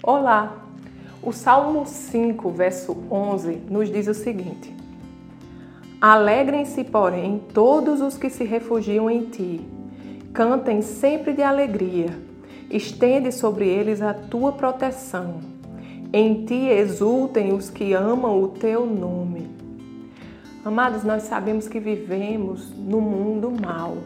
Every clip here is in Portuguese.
Olá! O Salmo 5, verso 11, nos diz o seguinte: Alegrem-se, porém, todos os que se refugiam em ti. Cantem sempre de alegria. Estende sobre eles a tua proteção. Em ti exultem os que amam o teu nome. Amados, nós sabemos que vivemos no mundo mal.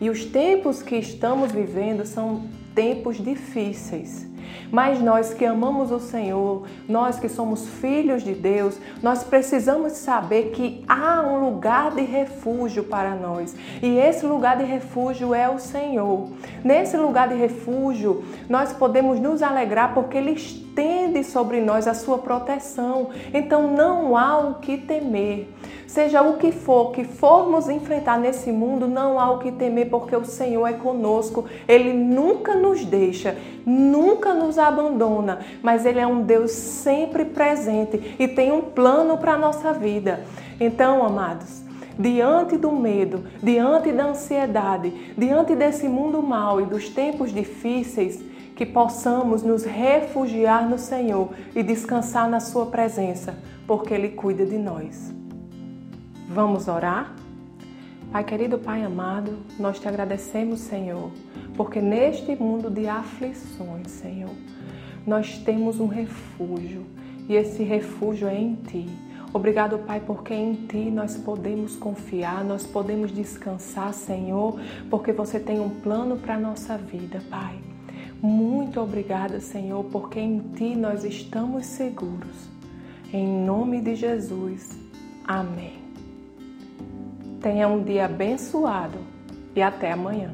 E os tempos que estamos vivendo são tempos difíceis. Mas nós que amamos o Senhor, nós que somos filhos de Deus, nós precisamos saber que há um lugar de refúgio para nós. E esse lugar de refúgio é o Senhor. Nesse lugar de refúgio, nós podemos nos alegrar porque Ele estende sobre nós a sua proteção. Então não há o que temer. Seja o que for que formos enfrentar nesse mundo, não há o que temer, porque o Senhor é conosco. Ele nunca nos deixa, nunca nos abandona, mas Ele é um Deus sempre presente e tem um plano para a nossa vida. Então, amados, diante do medo, diante da ansiedade, diante desse mundo mal e dos tempos difíceis, que possamos nos refugiar no Senhor e descansar na Sua presença, porque Ele cuida de nós. Vamos orar? Pai querido, Pai amado, nós te agradecemos, Senhor, porque neste mundo de aflições, Senhor, nós temos um refúgio e esse refúgio é em Ti. Obrigado, Pai, porque em Ti nós podemos confiar, nós podemos descansar, Senhor, porque você tem um plano para a nossa vida, Pai. Muito obrigada, Senhor, porque em Ti nós estamos seguros. Em nome de Jesus. Amém. Tenha um dia abençoado e até amanhã.